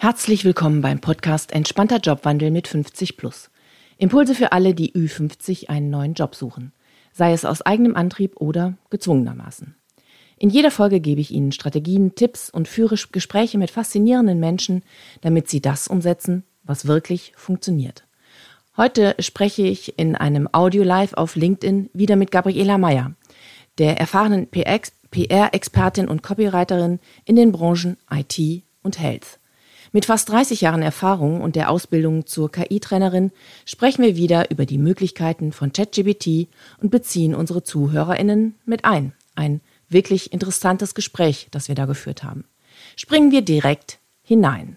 Herzlich willkommen beim Podcast Entspannter Jobwandel mit 50 plus. Impulse für alle, die Ü50 einen neuen Job suchen, sei es aus eigenem Antrieb oder gezwungenermaßen. In jeder Folge gebe ich Ihnen Strategien, Tipps und führe Gespräche mit faszinierenden Menschen, damit Sie das umsetzen, was wirklich funktioniert. Heute spreche ich in einem Audio Live auf LinkedIn wieder mit Gabriela Meyer, der erfahrenen PR-Expertin und Copywriterin in den Branchen IT und Health. Mit fast 30 Jahren Erfahrung und der Ausbildung zur KI-Trainerin sprechen wir wieder über die Möglichkeiten von ChatGPT und beziehen unsere ZuhörerInnen mit ein. Ein wirklich interessantes Gespräch, das wir da geführt haben. Springen wir direkt hinein.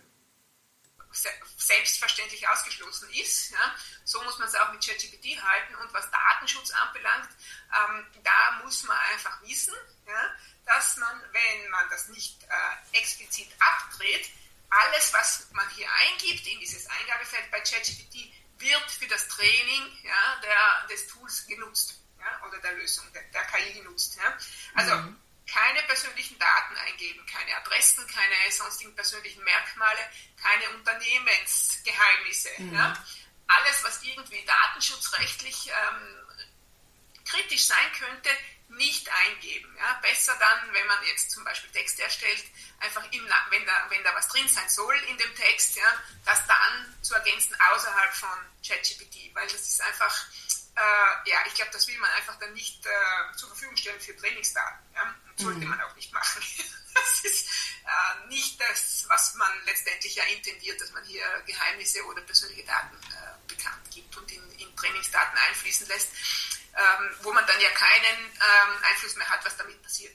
Selbstverständlich ausgeschlossen ist. Ja. So muss man es auch mit ChatGPT halten. Und was Datenschutz anbelangt, ähm, da muss man einfach wissen, ja, dass man, wenn man das nicht äh, explizit abdreht, alles, was man hier eingibt in dieses Eingabefeld bei ChatGPT, wird für das Training ja, der, des Tools genutzt ja, oder der Lösung der, der KI genutzt. Ja. Also mhm. keine persönlichen Daten eingeben, keine Adressen, keine sonstigen persönlichen Merkmale, keine Unternehmensgeheimnisse. Mhm. Ja. Alles, was irgendwie datenschutzrechtlich ähm, kritisch sein könnte, nicht eingeben. Ja? Besser dann, wenn man jetzt zum Beispiel Texte erstellt, einfach im, wenn, da, wenn da was drin sein soll in dem Text, ja, das dann zu ergänzen außerhalb von ChatGPT, weil das ist einfach, äh, ja, ich glaube, das will man einfach dann nicht äh, zur Verfügung stellen für Trainingsdaten. Ja? sollte mhm. man auch nicht machen. das ist äh, nicht das, was man letztendlich ja intendiert, dass man hier Geheimnisse oder persönliche Daten äh, bekannt gibt und in, in Trainingsdaten einfließen lässt ähm, wo man dann ja keinen ähm, Einfluss mehr hat, was damit passiert.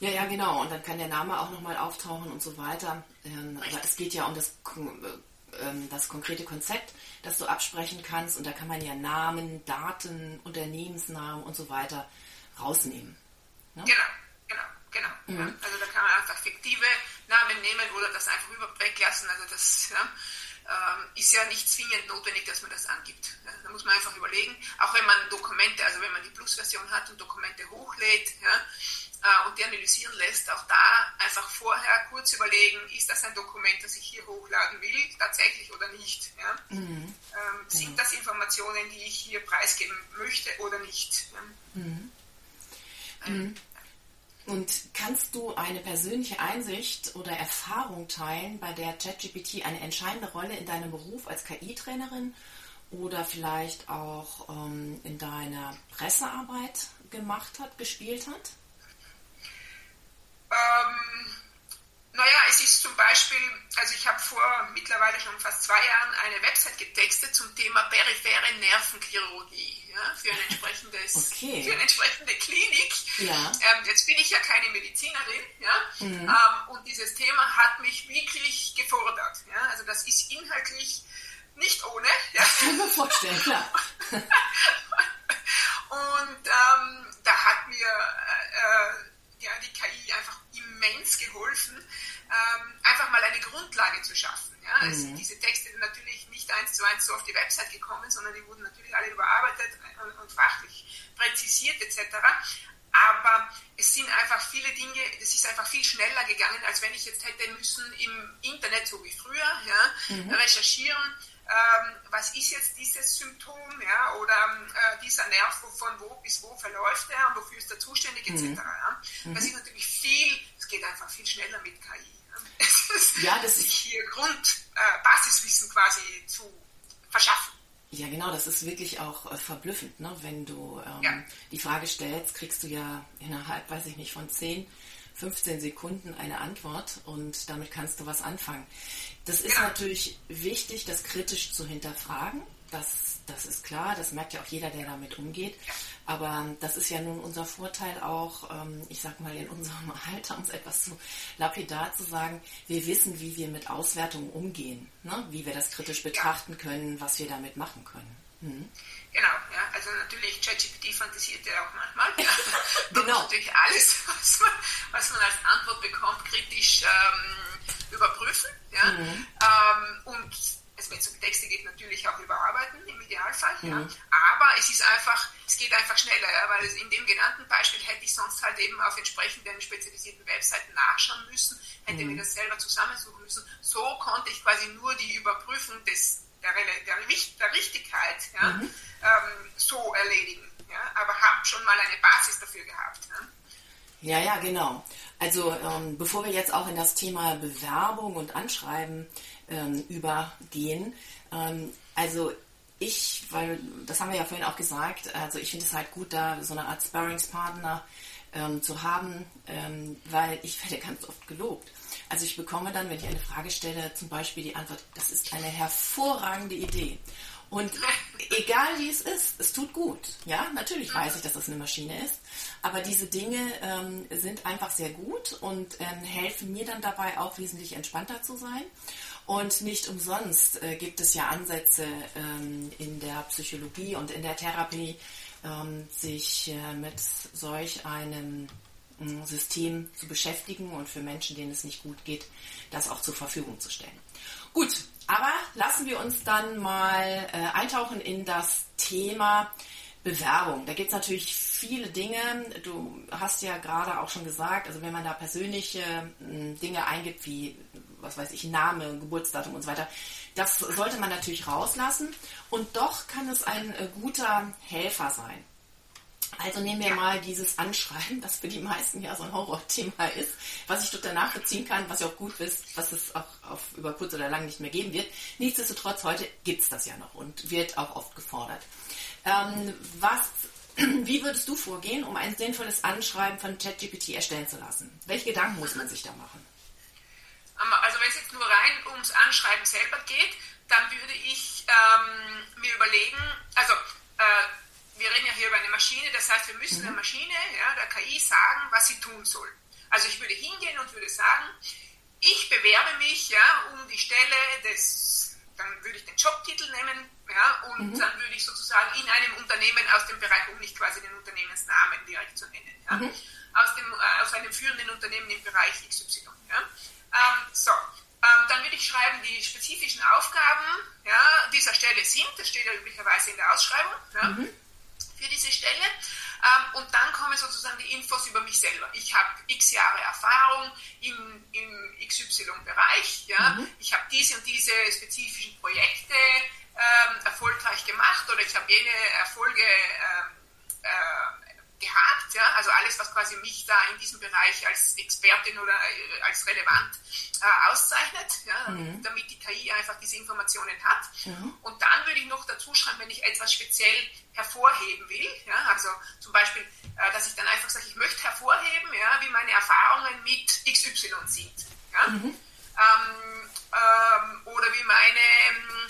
Ja, ja, genau. Und dann kann der Name auch nochmal auftauchen und so weiter. Ähm, aber es geht ja um das, äh, das konkrete Konzept, das du absprechen kannst. Und da kann man ja Namen, Daten, Unternehmensnamen und so weiter rausnehmen. Ne? Genau, genau, genau. Mhm. Ja. Also da kann man einfach fiktive Namen nehmen oder das einfach weglassen. Also das, ja ähm, ist ja nicht zwingend notwendig, dass man das angibt. Da muss man einfach überlegen, auch wenn man Dokumente, also wenn man die Plus-Version hat und Dokumente hochlädt ja, äh, und die analysieren lässt, auch da einfach vorher kurz überlegen, ist das ein Dokument, das ich hier hochladen will, tatsächlich oder nicht. Ja? Mhm. Ähm, sind mhm. das Informationen, die ich hier preisgeben möchte oder nicht? Mhm. Ähm, und kannst du eine persönliche Einsicht oder Erfahrung teilen, bei der ChatGPT eine entscheidende Rolle in deinem Beruf als KI-Trainerin oder vielleicht auch ähm, in deiner Pressearbeit gemacht hat, gespielt hat? Ähm, naja, es ist zum Beispiel, also ich habe vor mittlerweile schon fast zwei Jahren eine Website getextet zum Thema periphere Nervenchirurgie ja, für, ein entsprechendes, okay. für eine entsprechende Klinik. Ja. Ähm, jetzt bin ich ja keine Medizinerin ja, mhm. ähm, und dieses Thema hat mich wirklich gefordert. Ja, also das ist inhaltlich nicht ohne. Ja. Das kann man vorstellen, klar. und ähm, da hat mir äh, äh ja, die KI einfach immens geholfen, ähm, einfach mal eine Grundlage zu schaffen. Ja? Mhm. Also diese Texte sind natürlich nicht eins zu eins so auf die Website gekommen, sondern die wurden natürlich alle überarbeitet und, und fachlich präzisiert etc. Aber es sind einfach viele Dinge, es ist einfach viel schneller gegangen, als wenn ich jetzt hätte müssen im Internet, so wie früher, ja, mhm. recherchieren ähm, was ist jetzt dieses Symptom, ja, oder äh, dieser Nerv, von wo bis wo verläuft er und wofür ist er zuständig, etc. Mhm. Ja. Das mhm. ist natürlich viel, es geht einfach viel schneller mit KI. ja, das sich hier Grund, äh, Basiswissen quasi zu verschaffen. Ja, genau, das ist wirklich auch äh, verblüffend, ne? wenn du ähm, ja. die Frage stellst, kriegst du ja innerhalb, weiß ich nicht, von 10, 15 Sekunden eine Antwort und damit kannst du was anfangen. Das ist natürlich wichtig, das kritisch zu hinterfragen. Das, das ist klar, das merkt ja auch jeder, der damit umgeht. Aber das ist ja nun unser Vorteil auch, ähm, ich sag mal, in unserem Alter, um es etwas zu lapidar zu sagen, wir wissen, wie wir mit Auswertungen umgehen, ne? wie wir das kritisch betrachten können, was wir damit machen können. Mhm. Genau, ja, also natürlich ChatGPT fantasiert ja auch manchmal. Ja. Genau. natürlich alles, was man, was man als Antwort bekommt, kritisch ähm, überprüfen. Ja? Mhm. Ähm, und um Texte geht, natürlich auch überarbeiten im Idealfall. Mhm. Ja? Aber es ist einfach, es geht einfach schneller, ja, weil in dem genannten Beispiel hätte ich sonst halt eben auf entsprechenden spezialisierten Webseiten nachschauen müssen, hätte mhm. mir das selber zusammensuchen müssen. So konnte ich quasi nur die Überprüfung des, der, der, der Richtigkeit ja, mhm. ähm, so erledigen. Ja, aber habe schon mal eine Basis dafür gehabt. Ja, ja, genau. Also ähm, bevor wir jetzt auch in das Thema Bewerbung und Anschreiben ähm, übergehen, ähm, also ich, weil das haben wir ja vorhin auch gesagt, also ich finde es halt gut, da so eine Art Sparringspartner ähm, zu haben, ähm, weil ich werde ganz oft gelobt. Also ich bekomme dann, wenn ich eine Frage stelle, zum Beispiel die Antwort, das ist eine hervorragende Idee. Und egal wie es ist, es tut gut. Ja, natürlich weiß ich, dass das eine Maschine ist, aber diese Dinge ähm, sind einfach sehr gut und ähm, helfen mir dann dabei auch wesentlich entspannter zu sein. Und nicht umsonst äh, gibt es ja Ansätze ähm, in der Psychologie und in der Therapie, ähm, sich äh, mit solch einem äh, System zu beschäftigen und für Menschen, denen es nicht gut geht, das auch zur Verfügung zu stellen. Gut, aber lassen wir uns dann mal äh, eintauchen in das Thema Bewerbung. Da gibt es natürlich viele Dinge. Du hast ja gerade auch schon gesagt, also wenn man da persönliche äh, Dinge eingibt, wie was weiß ich, Name, Geburtsdatum und so weiter. Das sollte man natürlich rauslassen und doch kann es ein äh, guter Helfer sein. Also nehmen wir mal dieses Anschreiben, das für die meisten ja so ein Horrorthema ist, was ich total nachvollziehen kann, was ja auch gut ist, was es auch auf, über kurz oder lang nicht mehr geben wird. Nichtsdestotrotz, heute gibt es das ja noch und wird auch oft gefordert. Ähm, was, wie würdest du vorgehen, um ein sinnvolles Anschreiben von ChatGPT erstellen zu lassen? Welche Gedanken muss man sich da machen? Also wenn es jetzt nur rein ums Anschreiben selber geht, dann würde ich ähm, mir überlegen, also äh, wir reden ja hier über eine Maschine, das heißt, wir müssen mhm. der Maschine, ja, der KI sagen, was sie tun soll. Also ich würde hingehen und würde sagen, ich bewerbe mich ja, um die Stelle des, dann würde ich den Jobtitel nehmen, ja, und mhm. dann würde ich sozusagen in einem Unternehmen aus dem Bereich, um nicht quasi den Unternehmensnamen direkt zu nennen, ja, mhm. aus, dem, äh, aus einem führenden Unternehmen im Bereich XY. Ja. Ähm, so, ähm, dann würde ich schreiben, die spezifischen Aufgaben ja, dieser Stelle sind, das steht ja üblicherweise in der Ausschreibung ja, mhm. für diese Stelle. Ähm, und dann kommen sozusagen die Infos über mich selber. Ich habe x Jahre Erfahrung im, im XY-Bereich. Ja. Mhm. Ich habe diese und diese spezifischen Projekte ähm, erfolgreich gemacht oder ich habe jene Erfolge ähm, äh, gehabt, ja, also alles, was quasi mich da in diesem Bereich als Expertin oder äh, als relevant äh, auszeichnet, ja, mhm. damit die KI einfach diese Informationen hat. Mhm. Und dann würde ich noch dazu schreiben, wenn ich etwas speziell hervorheben will, ja, also zum Beispiel, äh, dass ich dann einfach sage, ich möchte hervorheben, ja, wie meine Erfahrungen mit XY sind. Ja? Mhm. Ähm, ähm, oder wie meine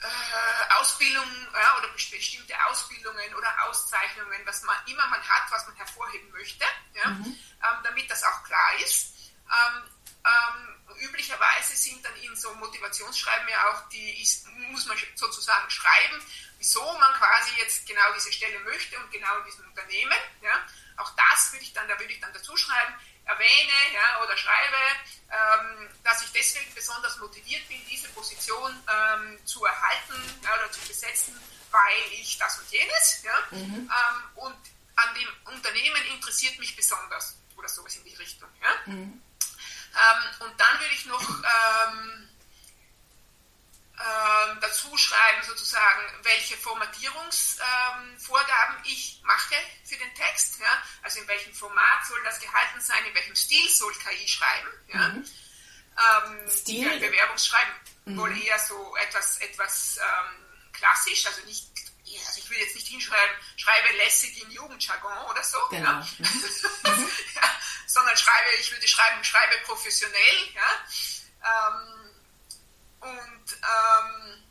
äh, Ausbildung ja, oder bestimmte Ausbildungen oder Auszeichnungen, was man immer man hat, was man hervorheben möchte, ja, mhm. ähm, damit das auch klar ist. Ähm, ähm, üblicherweise sind dann in so Motivationsschreiben ja auch die, ist, muss man sozusagen schreiben, wieso man quasi jetzt genau diese Stelle möchte und genau in diesem Unternehmen. Ja. Auch das würde ich dann, da würde ich dann dazu schreiben, erwähne ja, oder schreibe, ähm, dass ich deswegen besonders motiviert bin, diese Position ähm, zu erhalten ja, oder zu besetzen, weil ich das und jenes. Ja, mhm. ähm, und an dem Unternehmen interessiert mich besonders oder sowas in die Richtung. Ja. Mhm. Ähm, und dann würde ich noch ähm, ähm, dazu schreiben, sozusagen, welche Formatierungsvorgaben ähm, ich mache für den Text. Ja? Also in welchem Format soll das gehalten sein, in welchem Stil soll KI schreiben. Ja? Mhm. Ähm, Stil? Ja, Bewerbungsschreiben mhm. wohl eher so etwas, etwas ähm, klassisch, also nicht also ich will jetzt nicht hinschreiben, schreibe lässig in Jugendjargon oder so, genau. ja? Mhm. ja, sondern schreibe, ich würde schreiben, schreibe professionell, ja, ähm, und, ähm,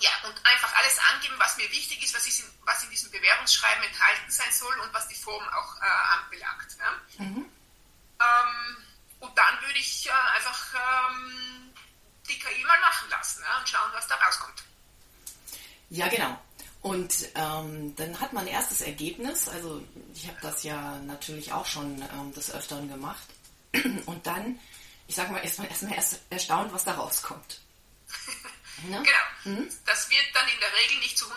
ja, und einfach alles angeben, was mir wichtig ist, was, ist in, was in diesem Bewerbungsschreiben enthalten sein soll und was die Form auch äh, anbelangt. Ja. Mhm. Ähm, und dann würde ich äh, einfach ähm, die KI mal machen lassen ja, und schauen, was da rauskommt. Ja, genau. Und ähm, dann hat man erstes Ergebnis. Also ich habe das ja natürlich auch schon ähm, des Öfteren gemacht. Und dann, ich sage mal, ist man erstmal erst erstaunt, was da rauskommt. Ne? Genau. Mhm. Das wird dann in der Regel nicht zu 100%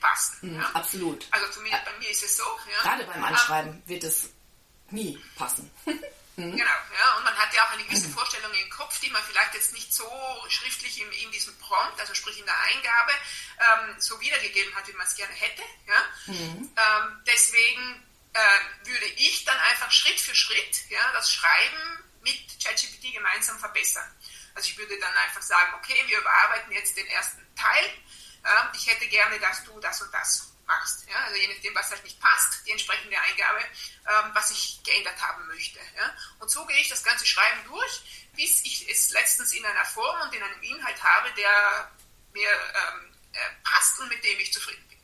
passen. Mhm, ja? Absolut. Also zumindest bei mir ist es so. Ja? Gerade beim Anschreiben um, wird es nie passen. Mhm. Genau, ja, und man hat ja auch eine gewisse. Vorstellung im Kopf, die man vielleicht jetzt nicht so schriftlich in, in diesem Prompt, also sprich in der Eingabe, ähm, so wiedergegeben hat, wie man es gerne hätte. Ja? Mhm. Ähm, deswegen äh, würde ich dann einfach Schritt für Schritt ja, das Schreiben mit ChatGPT gemeinsam verbessern. Also ich würde dann einfach sagen, okay, wir überarbeiten jetzt den ersten Teil. Ja, ich hätte gerne, dass du das und das machst. Ja? Also je nachdem, was halt nicht passt, die entsprechende Eingabe, ähm, was ich geändert haben möchte. Ja? Und so gehe ich das ganze Schreiben durch, bis ich es letztens in einer Form und in einem Inhalt habe, der mir ähm, äh, passt und mit dem ich zufrieden bin.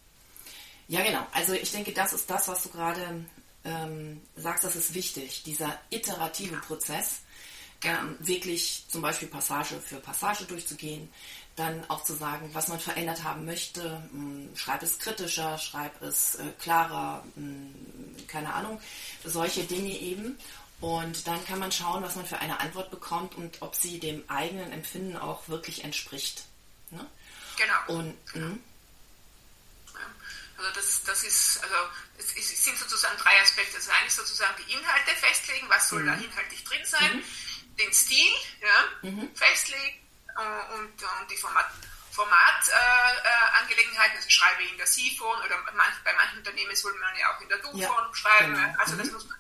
Ja, genau. Also ich denke, das ist das, was du gerade ähm, sagst, das ist wichtig, dieser iterative Prozess, ähm, wirklich zum Beispiel Passage für Passage durchzugehen, dann auch zu sagen, was man verändert haben möchte. Hm, schreib es kritischer, schreib es äh, klarer, hm, keine Ahnung, solche Dinge eben. Und dann kann man schauen, was man für eine Antwort bekommt und ob sie dem eigenen Empfinden auch wirklich entspricht. Ne? Genau. Und, genau. Also das, das ist, also es sind sozusagen drei Aspekte. Das eine ist sozusagen die Inhalte festlegen, was soll mhm. da inhaltlich drin sein, mhm. den Stil ja, mhm. festlegen äh, und, und die Format, Formatangelegenheiten, äh, also schreibe ich in der Sie-Form oder manch, bei manchen Unternehmen soll man ja auch in der Du-Form ja, schreiben. Genau. Also das mhm. muss man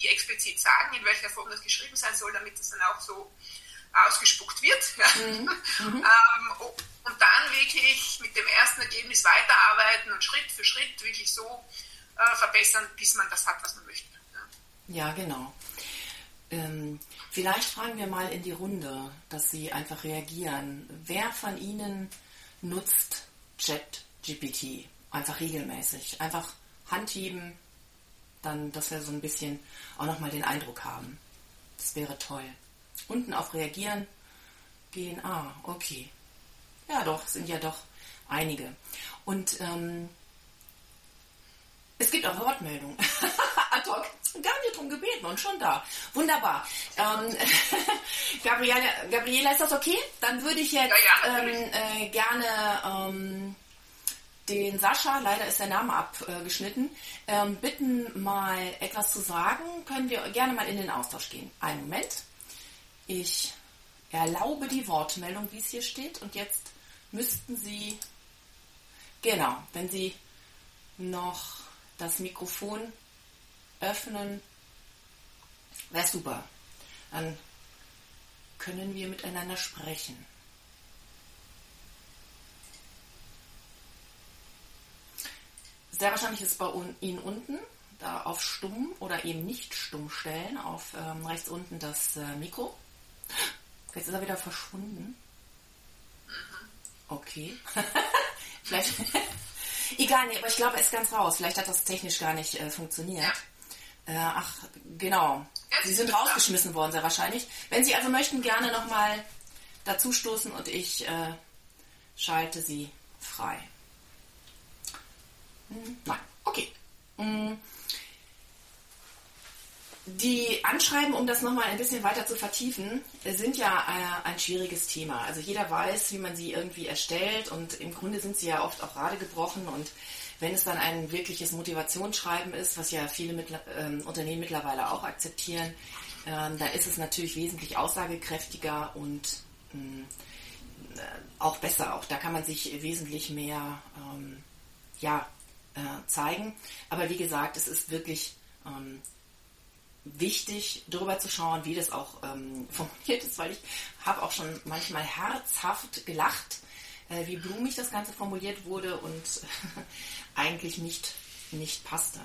explizit sagen, in welcher Form das geschrieben sein soll, damit das dann auch so ausgespuckt wird. Mhm. Mhm. ähm, und dann wirklich mit dem ersten Ergebnis weiterarbeiten und Schritt für Schritt wirklich so äh, verbessern, bis man das hat, was man möchte. Ja, ja genau. Ähm, vielleicht fragen wir mal in die Runde, dass Sie einfach reagieren. Wer von Ihnen nutzt ChatGPT einfach regelmäßig? Einfach Handheben, dann, dass wir so ein bisschen auch nochmal den Eindruck haben. Das wäre toll. Unten auf Reagieren gehen. Ah, okay. Ja, doch, sind ja doch einige. Und ähm, es gibt auch Wortmeldungen. Gar nicht drum gebeten und schon da. Wunderbar. Ähm, Gabriele, Gabriela, ist das okay? Dann würde ich jetzt ja, ja, ähm, äh, gerne ähm, den Sascha, leider ist der Name abgeschnitten, ähm, bitten mal etwas zu sagen. Können wir gerne mal in den Austausch gehen. Einen Moment. Ich erlaube die Wortmeldung, wie es hier steht. Und jetzt müssten Sie, genau, wenn Sie noch das Mikrofon öffnen, wäre super. Dann können wir miteinander sprechen. Sehr wahrscheinlich ist es bei Ihnen unten, da auf Stumm oder eben nicht Stumm stellen, auf ähm, rechts unten das äh, Mikro. Jetzt ist er wieder verschwunden. Okay. Vielleicht. Egal, nee, aber ich glaube, er ist ganz raus. Vielleicht hat das technisch gar nicht äh, funktioniert. Äh, ach, genau. Sie sind rausgeschmissen worden, sehr wahrscheinlich. Wenn Sie also möchten, gerne nochmal dazustoßen und ich äh, schalte Sie frei. Hm, nein, okay. Hm. Die Anschreiben, um das nochmal ein bisschen weiter zu vertiefen, sind ja äh, ein schwieriges Thema. Also jeder weiß, wie man sie irgendwie erstellt und im Grunde sind sie ja oft auch gerade gebrochen und wenn es dann ein wirkliches Motivationsschreiben ist, was ja viele mit, ähm, Unternehmen mittlerweile auch akzeptieren, ähm, da ist es natürlich wesentlich aussagekräftiger und ähm, äh, auch besser. Auch da kann man sich wesentlich mehr ähm, ja, äh, zeigen. Aber wie gesagt, es ist wirklich ähm, wichtig, darüber zu schauen, wie das auch ähm, formuliert ist, weil ich habe auch schon manchmal herzhaft gelacht, äh, wie blumig das Ganze formuliert wurde und eigentlich nicht, nicht passte.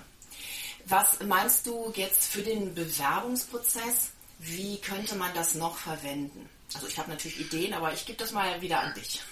Was meinst du jetzt für den Bewerbungsprozess? Wie könnte man das noch verwenden? Also ich habe natürlich Ideen, aber ich gebe das mal wieder an dich.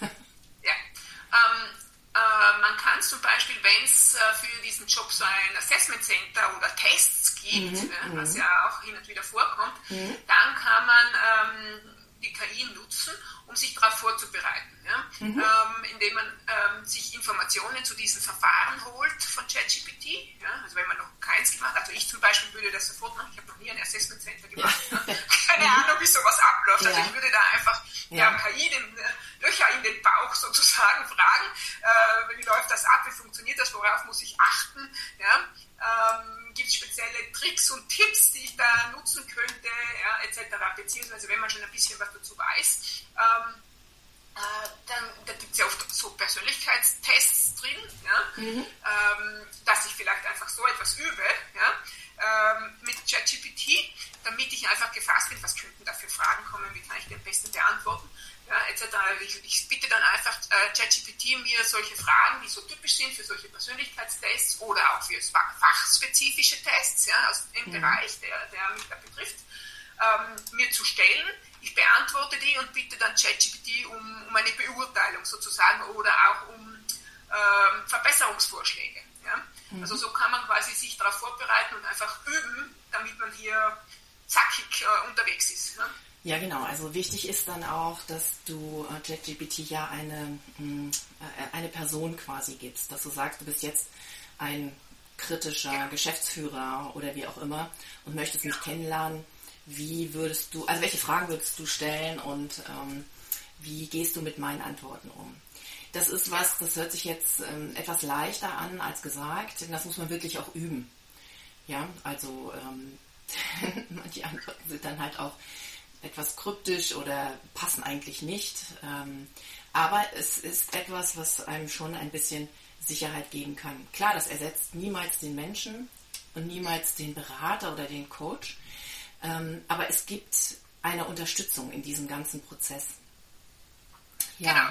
Ja, ähm, äh, man kann zum Beispiel, wenn es äh, für diesen Job so ein Assessment Center oder Tests gibt, mhm, äh, was ja auch hin und wieder vorkommt, mhm. dann kann man ähm, die KI nutzen, um sich darauf vorzubereiten. Ja? Mhm. Ähm, indem man ähm, sich Informationen zu diesen Verfahren holt von ChatGPT. Ja? Also wenn man noch keins gemacht hat, also ich zum Beispiel würde das sofort machen, ich habe noch nie ein Assessment Center gemacht. Ja. Keine mhm. Ahnung, wie sowas abläuft. Also ich würde da einfach ja. KI den, äh, Löcher in den Bauch sozusagen fragen, äh, wie läuft das ab, wie funktioniert das, worauf muss ich achten, ähm, gibt es spezielle Tricks und Tipps, die ich da nutzen könnte, ja, etc., beziehungsweise wenn man schon ein bisschen was dazu weiß, ähm, äh, dann da gibt es ja oft so Persönlichkeitstests drin, ja, mhm. ähm, dass ich vielleicht einfach so etwas übe, ja, ähm, mit ChatGPT, damit ich einfach gefasst bin, was könnten da für Fragen kommen, wie kann ich die am besten beantworten, ja, etc. Ich, ich, bitte dann einfach äh, ChatGPT mir solche Fragen, die sozusagen oder auch um ähm, Verbesserungsvorschläge. Ja? Mhm. Also so kann man quasi sich darauf vorbereiten und einfach üben, damit man hier zackig äh, unterwegs ist. Ne? Ja, genau. Also wichtig ist dann auch, dass du äh, ChatGPT ja eine, mh, hm, äh, eine Person quasi gibst, dass du sagst, du bist jetzt ein kritischer ja. Geschäftsführer oder wie auch immer und möchtest mich ja. kennenlernen wie würdest du, also welche Fragen würdest du stellen und ähm, wie gehst du mit meinen Antworten um? Das ist was, das hört sich jetzt ähm, etwas leichter an als gesagt, denn das muss man wirklich auch üben. Ja, also ähm, manche Antworten sind dann halt auch etwas kryptisch oder passen eigentlich nicht. Ähm, aber es ist etwas, was einem schon ein bisschen Sicherheit geben kann. Klar, das ersetzt niemals den Menschen und niemals den Berater oder den Coach. Ähm, aber es gibt eine Unterstützung in diesem ganzen Prozess. Ja. Genau.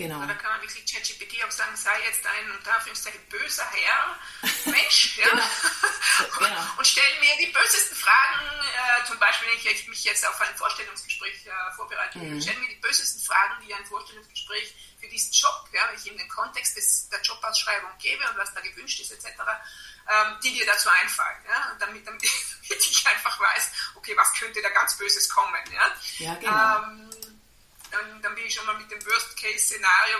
Genau. Da kann man wirklich ChatGPT auch sagen, sei jetzt ein unter Anführungszeichen böser Herr, Mensch, ja. genau. genau. und stell mir die bösesten Fragen, äh, zum Beispiel, wenn ich mich jetzt auf ein Vorstellungsgespräch äh, vorbereite, mhm. stell mir die bösesten Fragen, die ein Vorstellungsgespräch für diesen Job, ja, ich in den Kontext des, der Jobausschreibung gebe und was da gewünscht ist, etc., ähm, die dir dazu einfallen. Ja? Und damit, damit ich einfach weiß, okay, was könnte da ganz Böses kommen. Ja, ja genau. Ähm, dann, dann, bin ich schon mal mit dem Worst-Case-Szenario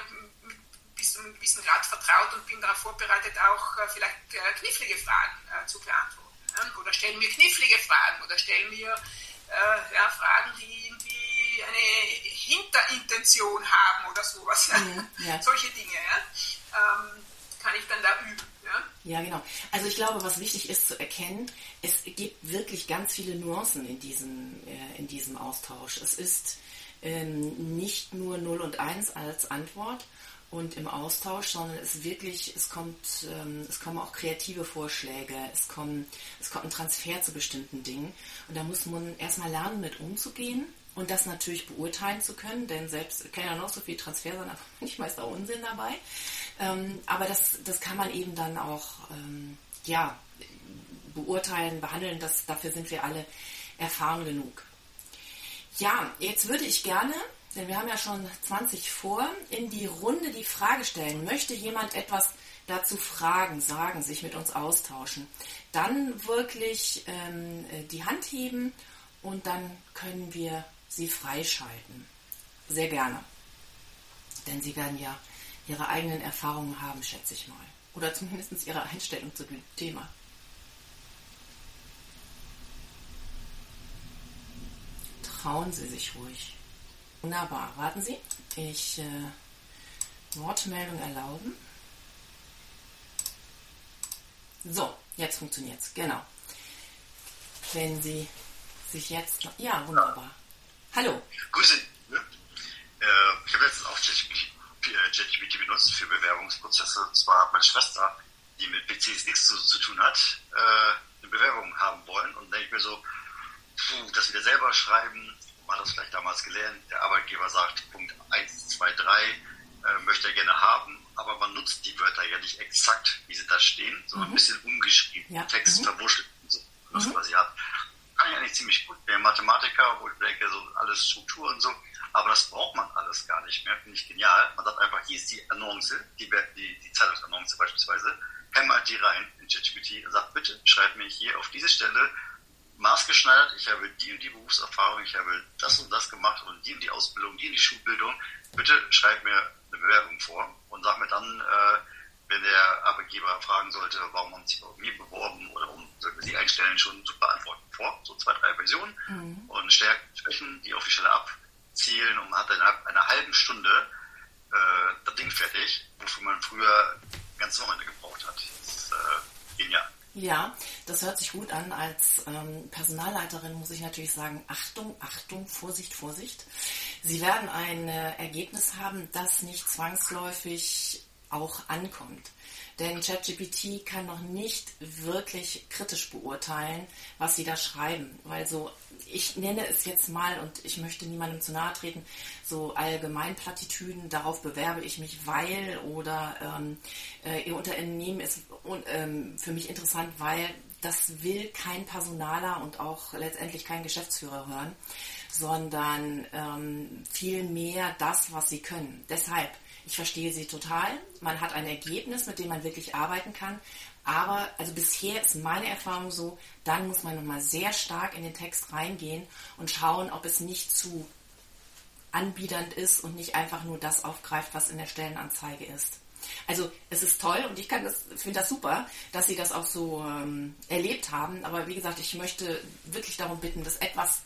bis zu einem gewissen Grad vertraut und bin darauf vorbereitet, auch äh, vielleicht äh, knifflige Fragen äh, zu beantworten. Ja? Oder stellen mir knifflige Fragen oder stellen mir äh, ja, Fragen, die irgendwie eine Hinterintention haben oder sowas. Ja? Mhm, ja. Solche Dinge ähm, kann ich dann da üben. Ja, genau. Also ich glaube, was wichtig ist zu erkennen, es gibt wirklich ganz viele Nuancen in diesem, äh, in diesem Austausch. Es ist ähm, nicht nur 0 und 1 als Antwort und im Austausch, sondern es wirklich, es kommt, ähm, es kommen auch kreative Vorschläge, es kommen, es kommt ein Transfer zu bestimmten Dingen. Und da muss man erstmal lernen, mit umzugehen und das natürlich beurteilen zu können, denn selbst kann ja noch so viel Transfer sein, aber manchmal ist da Unsinn dabei. Ähm, aber das, das kann man eben dann auch ähm, ja, beurteilen, behandeln. Das, dafür sind wir alle erfahren genug. Ja, jetzt würde ich gerne, denn wir haben ja schon 20 vor, in die Runde die Frage stellen. Möchte jemand etwas dazu fragen, sagen, sich mit uns austauschen? Dann wirklich ähm, die Hand heben und dann können wir sie freischalten. Sehr gerne. Denn sie werden ja ihre eigenen Erfahrungen haben, schätze ich mal. Oder zumindest ihre Einstellung zu dem Thema. Trauen Sie sich ruhig. Wunderbar. Warten Sie. Ich äh, Wortmeldung erlauben. So, jetzt funktioniert es. Genau. Wenn Sie sich jetzt. Ja, wunderbar. Hallo. Grüße. Ja. Äh, ich habe jetzt auch ChatGPT benutzt für Bewerbungsprozesse. Und zwar hat meine Schwester, die mit PCs nichts zu, zu tun hat, äh, eine Bewerbung haben wollen. Und denke ich mir so, puh, das wieder selber schreiben, man hat das vielleicht damals gelernt, der Arbeitgeber sagt, Punkt 1, 2, 3 äh, möchte er gerne haben, aber man nutzt die Wörter ja nicht exakt, wie sie da stehen, sondern mhm. ein bisschen umgeschrieben, ja. Text mhm. verwurschtelt, so, was mhm. quasi hat. Kann ich eigentlich ziemlich gut. Der Mathematiker, wo ich denke, so alles Struktur und so, aber das braucht man alles gar nicht mehr. Finde ich genial. Man sagt einfach, hier ist die Annonce, die, die, die Zeitungsannonce beispielsweise. Hämmert die rein in ChatGPT und sagt, bitte schreib mir hier auf diese Stelle maßgeschneidert, ich habe die und die Berufserfahrung, ich habe das und das gemacht und die und die Ausbildung, die und die Schulbildung. Bitte schreib mir eine Bewerbung vor und sag mir dann, äh, wenn der Arbeitgeber fragen sollte, warum haben Sie sich bei mir beworben oder warum sollten wir Sie einstellen, schon zu beantworten vor, so zwei, drei Versionen mhm. und Stärken, Schwächen, die auf die Stelle ab zielen und hat innerhalb einer halben Stunde äh, das Ding fertig, wofür man früher ganz Wochenende gebraucht hat. Das ist äh, genial. Ja, das hört sich gut an. Als ähm, Personalleiterin muss ich natürlich sagen, Achtung, Achtung, Vorsicht, Vorsicht. Sie werden ein äh, Ergebnis haben, das nicht zwangsläufig auch ankommt. Denn ChatGPT kann noch nicht wirklich kritisch beurteilen, was Sie da schreiben. Weil so, ich nenne es jetzt mal, und ich möchte niemandem zu nahe treten, so Allgemeinplattitüden, darauf bewerbe ich mich, weil oder ähm, äh, Ihr Unternehmen ist ähm, für mich interessant, weil das will kein Personaler und auch letztendlich kein Geschäftsführer hören, sondern ähm, vielmehr das, was sie können. Deshalb ich verstehe sie total. Man hat ein Ergebnis, mit dem man wirklich arbeiten kann. Aber, also bisher ist meine Erfahrung so, dann muss man nochmal sehr stark in den Text reingehen und schauen, ob es nicht zu anbiedernd ist und nicht einfach nur das aufgreift, was in der Stellenanzeige ist. Also es ist toll und ich kann das, finde das super, dass Sie das auch so ähm, erlebt haben. Aber wie gesagt, ich möchte wirklich darum bitten, das etwas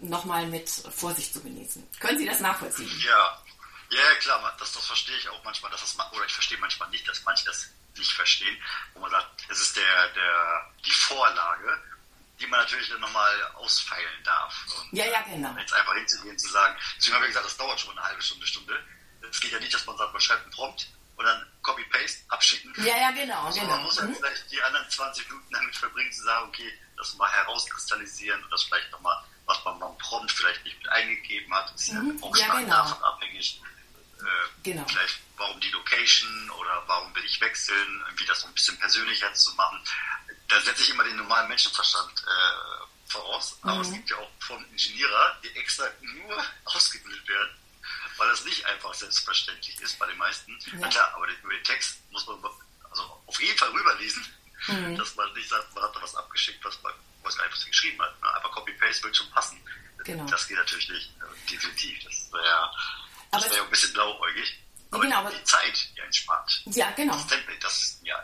nochmal mit Vorsicht zu genießen. Können Sie das nachvollziehen? Ja, ja, klar, das, das verstehe ich auch manchmal, dass das, oder ich verstehe manchmal nicht, dass manche das nicht verstehen, wo man sagt, es ist der, der, die Vorlage, die man natürlich dann nochmal ausfeilen darf. Und, ja, ja, genau. Jetzt einfach hinzugehen, zu sagen, deswegen habe ich gesagt, das dauert schon eine halbe Stunde, Stunde. Es geht ja nicht, dass man sagt, man schreibt einen Prompt und dann Copy-Paste, abschicken. Ja, ja, genau, also genau. Man muss halt mhm. vielleicht die anderen 20 Minuten damit verbringen, zu sagen, okay, das mal herauskristallisieren und das vielleicht nochmal, was man beim Prompt vielleicht nicht mit eingegeben hat, ist mhm. ja auch ja, genau. davon abhängig äh, genau. Vielleicht, warum die Location oder warum will ich wechseln, irgendwie das so ein bisschen persönlicher zu machen. Da setze ich immer den normalen Menschenverstand äh, voraus. Aber mhm. es gibt ja auch von Ingenieure, die extra nur ausgebildet werden, weil das nicht einfach selbstverständlich ist bei den meisten. Ja. Na klar, aber den, über den Text muss man also auf jeden Fall rüberlesen, mhm. dass man nicht sagt, man hat da was abgeschickt, was man was einfach geschrieben hat. Ne? Einfach Copy-Paste wird schon passen. Genau. Das geht natürlich nicht, äh, definitiv. Das wäre das wäre ja ein bisschen blauäugig. Aber genau, aber die Zeit, die einspart. Ja, genau. Das Template, das ist ja.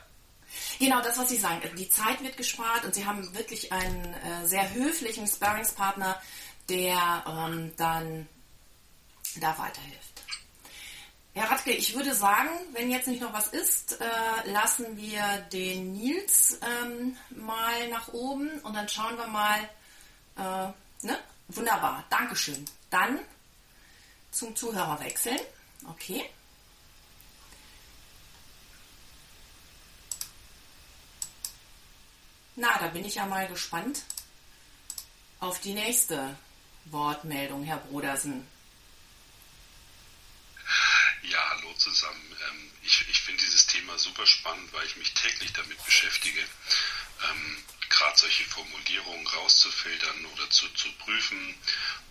Genau, das, was Sie sagen. Die Zeit wird gespart und Sie haben wirklich einen äh, sehr höflichen Sparringspartner, der ähm, dann da weiterhilft. Herr Radke, ich würde sagen, wenn jetzt nicht noch was ist, äh, lassen wir den Nils ähm, mal nach oben und dann schauen wir mal. Äh, ne? Wunderbar, Dankeschön. Dann zum Zuhörer wechseln. Okay. Na, da bin ich ja mal gespannt auf die nächste Wortmeldung, Herr Brodersen. Ja, hallo zusammen. Ähm, ich, ich finde dieses Thema super spannend, weil ich mich täglich damit beschäftige. Ähm, gerade solche Formulierungen rauszufiltern oder zu, zu prüfen.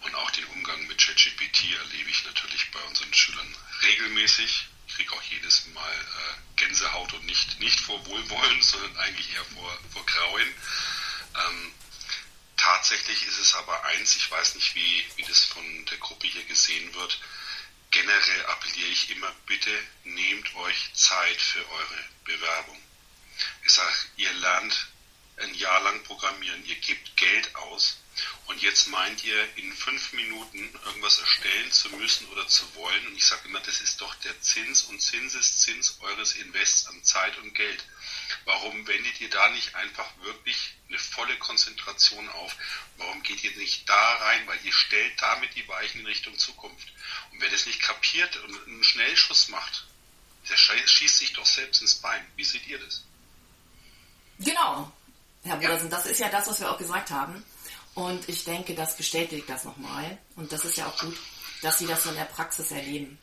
Und auch den Umgang mit ChatGPT erlebe ich natürlich bei unseren Schülern regelmäßig. Ich kriege auch jedes Mal äh, Gänsehaut und nicht, nicht vor Wohlwollen, sondern eigentlich eher vor, vor Grauen. Ähm, tatsächlich ist es aber eins, ich weiß nicht, wie, wie das von der Gruppe hier gesehen wird. Generell appelliere ich immer, bitte nehmt euch Zeit für eure Bewerbung. Ich sage, ihr lernt ein Jahr lang programmieren, ihr gebt Geld aus und jetzt meint ihr, in fünf Minuten irgendwas erstellen zu müssen oder zu wollen. Und ich sage immer, das ist doch der Zins und Zinseszins eures Invests an Zeit und Geld. Warum wendet ihr da nicht einfach wirklich eine volle Konzentration auf? Warum geht ihr nicht da rein? Weil ihr stellt damit die Weichen in Richtung Zukunft. Und wer das nicht kapiert und einen Schnellschuss macht, der schießt sich doch selbst ins Bein. Wie seht ihr das? Genau. Herr Brodersen, ja. das ist ja das, was wir auch gesagt haben. Und ich denke, das bestätigt das nochmal. Und das ist ja auch gut, dass Sie das so in der Praxis erleben.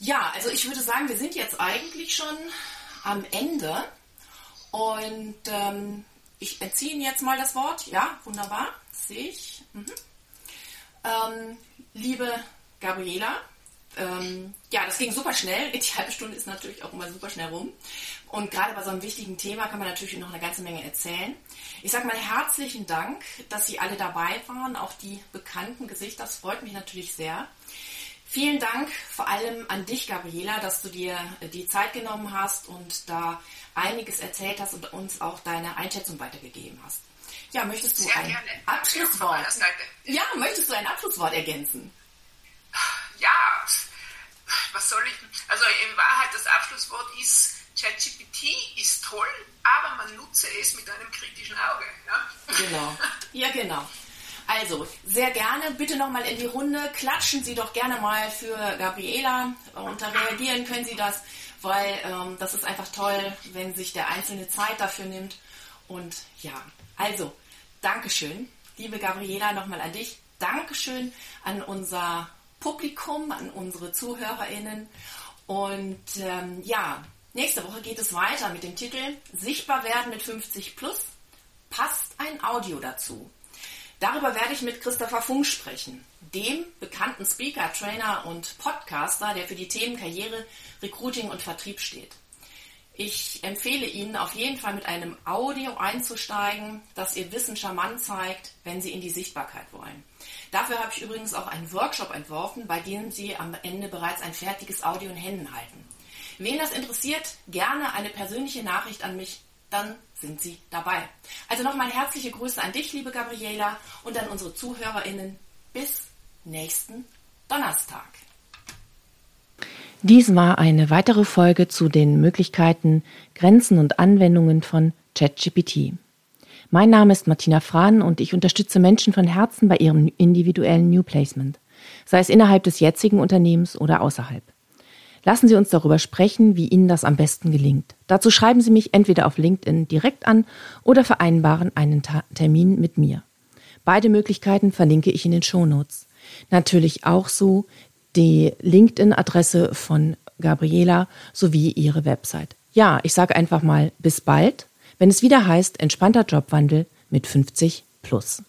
Ja, also ich würde sagen, wir sind jetzt eigentlich schon am Ende. Und ähm, ich entziehe Ihnen jetzt mal das Wort. Ja, wunderbar, sehe ich. Mhm. Ähm, liebe Gabriela, ähm, ja, das ging super schnell. Die halbe Stunde ist natürlich auch immer super schnell rum. Und gerade bei so einem wichtigen Thema kann man natürlich noch eine ganze Menge erzählen. Ich sage mal herzlichen Dank, dass Sie alle dabei waren, auch die bekannten Gesichter. Das freut mich natürlich sehr. Vielen Dank vor allem an dich, Gabriela, dass du dir die Zeit genommen hast und da einiges erzählt hast und uns auch deine Einschätzung weitergegeben hast. Ja, möchtest du Sehr ein gerne. Abschlusswort? Ja, möchtest du ein Abschlusswort ergänzen? Ja, ist, ChatGPT ist toll, aber man nutze es mit einem kritischen Auge. Ja? Genau. Ja, genau. Also, sehr gerne, bitte nochmal in die Runde. Klatschen Sie doch gerne mal für Gabriela. Und da reagieren können Sie das, weil ähm, das ist einfach toll, wenn sich der Einzelne Zeit dafür nimmt. Und ja, also, Dankeschön, liebe Gabriela, nochmal an dich. Dankeschön an unser Publikum, an unsere ZuhörerInnen. Und ähm, ja, nächste Woche geht es weiter mit dem Titel Sichtbar werden mit 50 plus. Passt ein Audio dazu. Darüber werde ich mit Christopher Funk sprechen, dem bekannten Speaker, Trainer und Podcaster, der für die Themen Karriere, Recruiting und Vertrieb steht. Ich empfehle Ihnen auf jeden Fall mit einem Audio einzusteigen, das Ihr Wissen charmant zeigt, wenn Sie in die Sichtbarkeit wollen. Dafür habe ich übrigens auch einen Workshop entworfen, bei dem Sie am Ende bereits ein fertiges Audio in Händen halten. Wen das interessiert, gerne eine persönliche Nachricht an mich dann sind Sie dabei. Also nochmal herzliche Grüße an dich, liebe Gabriela, und an unsere ZuhörerInnen. Bis nächsten Donnerstag. Dies war eine weitere Folge zu den Möglichkeiten, Grenzen und Anwendungen von ChatGPT. Mein Name ist Martina Frahn und ich unterstütze Menschen von Herzen bei ihrem individuellen New Placement, sei es innerhalb des jetzigen Unternehmens oder außerhalb. Lassen Sie uns darüber sprechen, wie Ihnen das am besten gelingt. Dazu schreiben Sie mich entweder auf LinkedIn direkt an oder vereinbaren einen Ta Termin mit mir. Beide Möglichkeiten verlinke ich in den Shownotes. Natürlich auch so die LinkedIn-Adresse von Gabriela sowie ihre Website. Ja, ich sage einfach mal bis bald, wenn es wieder heißt entspannter Jobwandel mit 50 plus.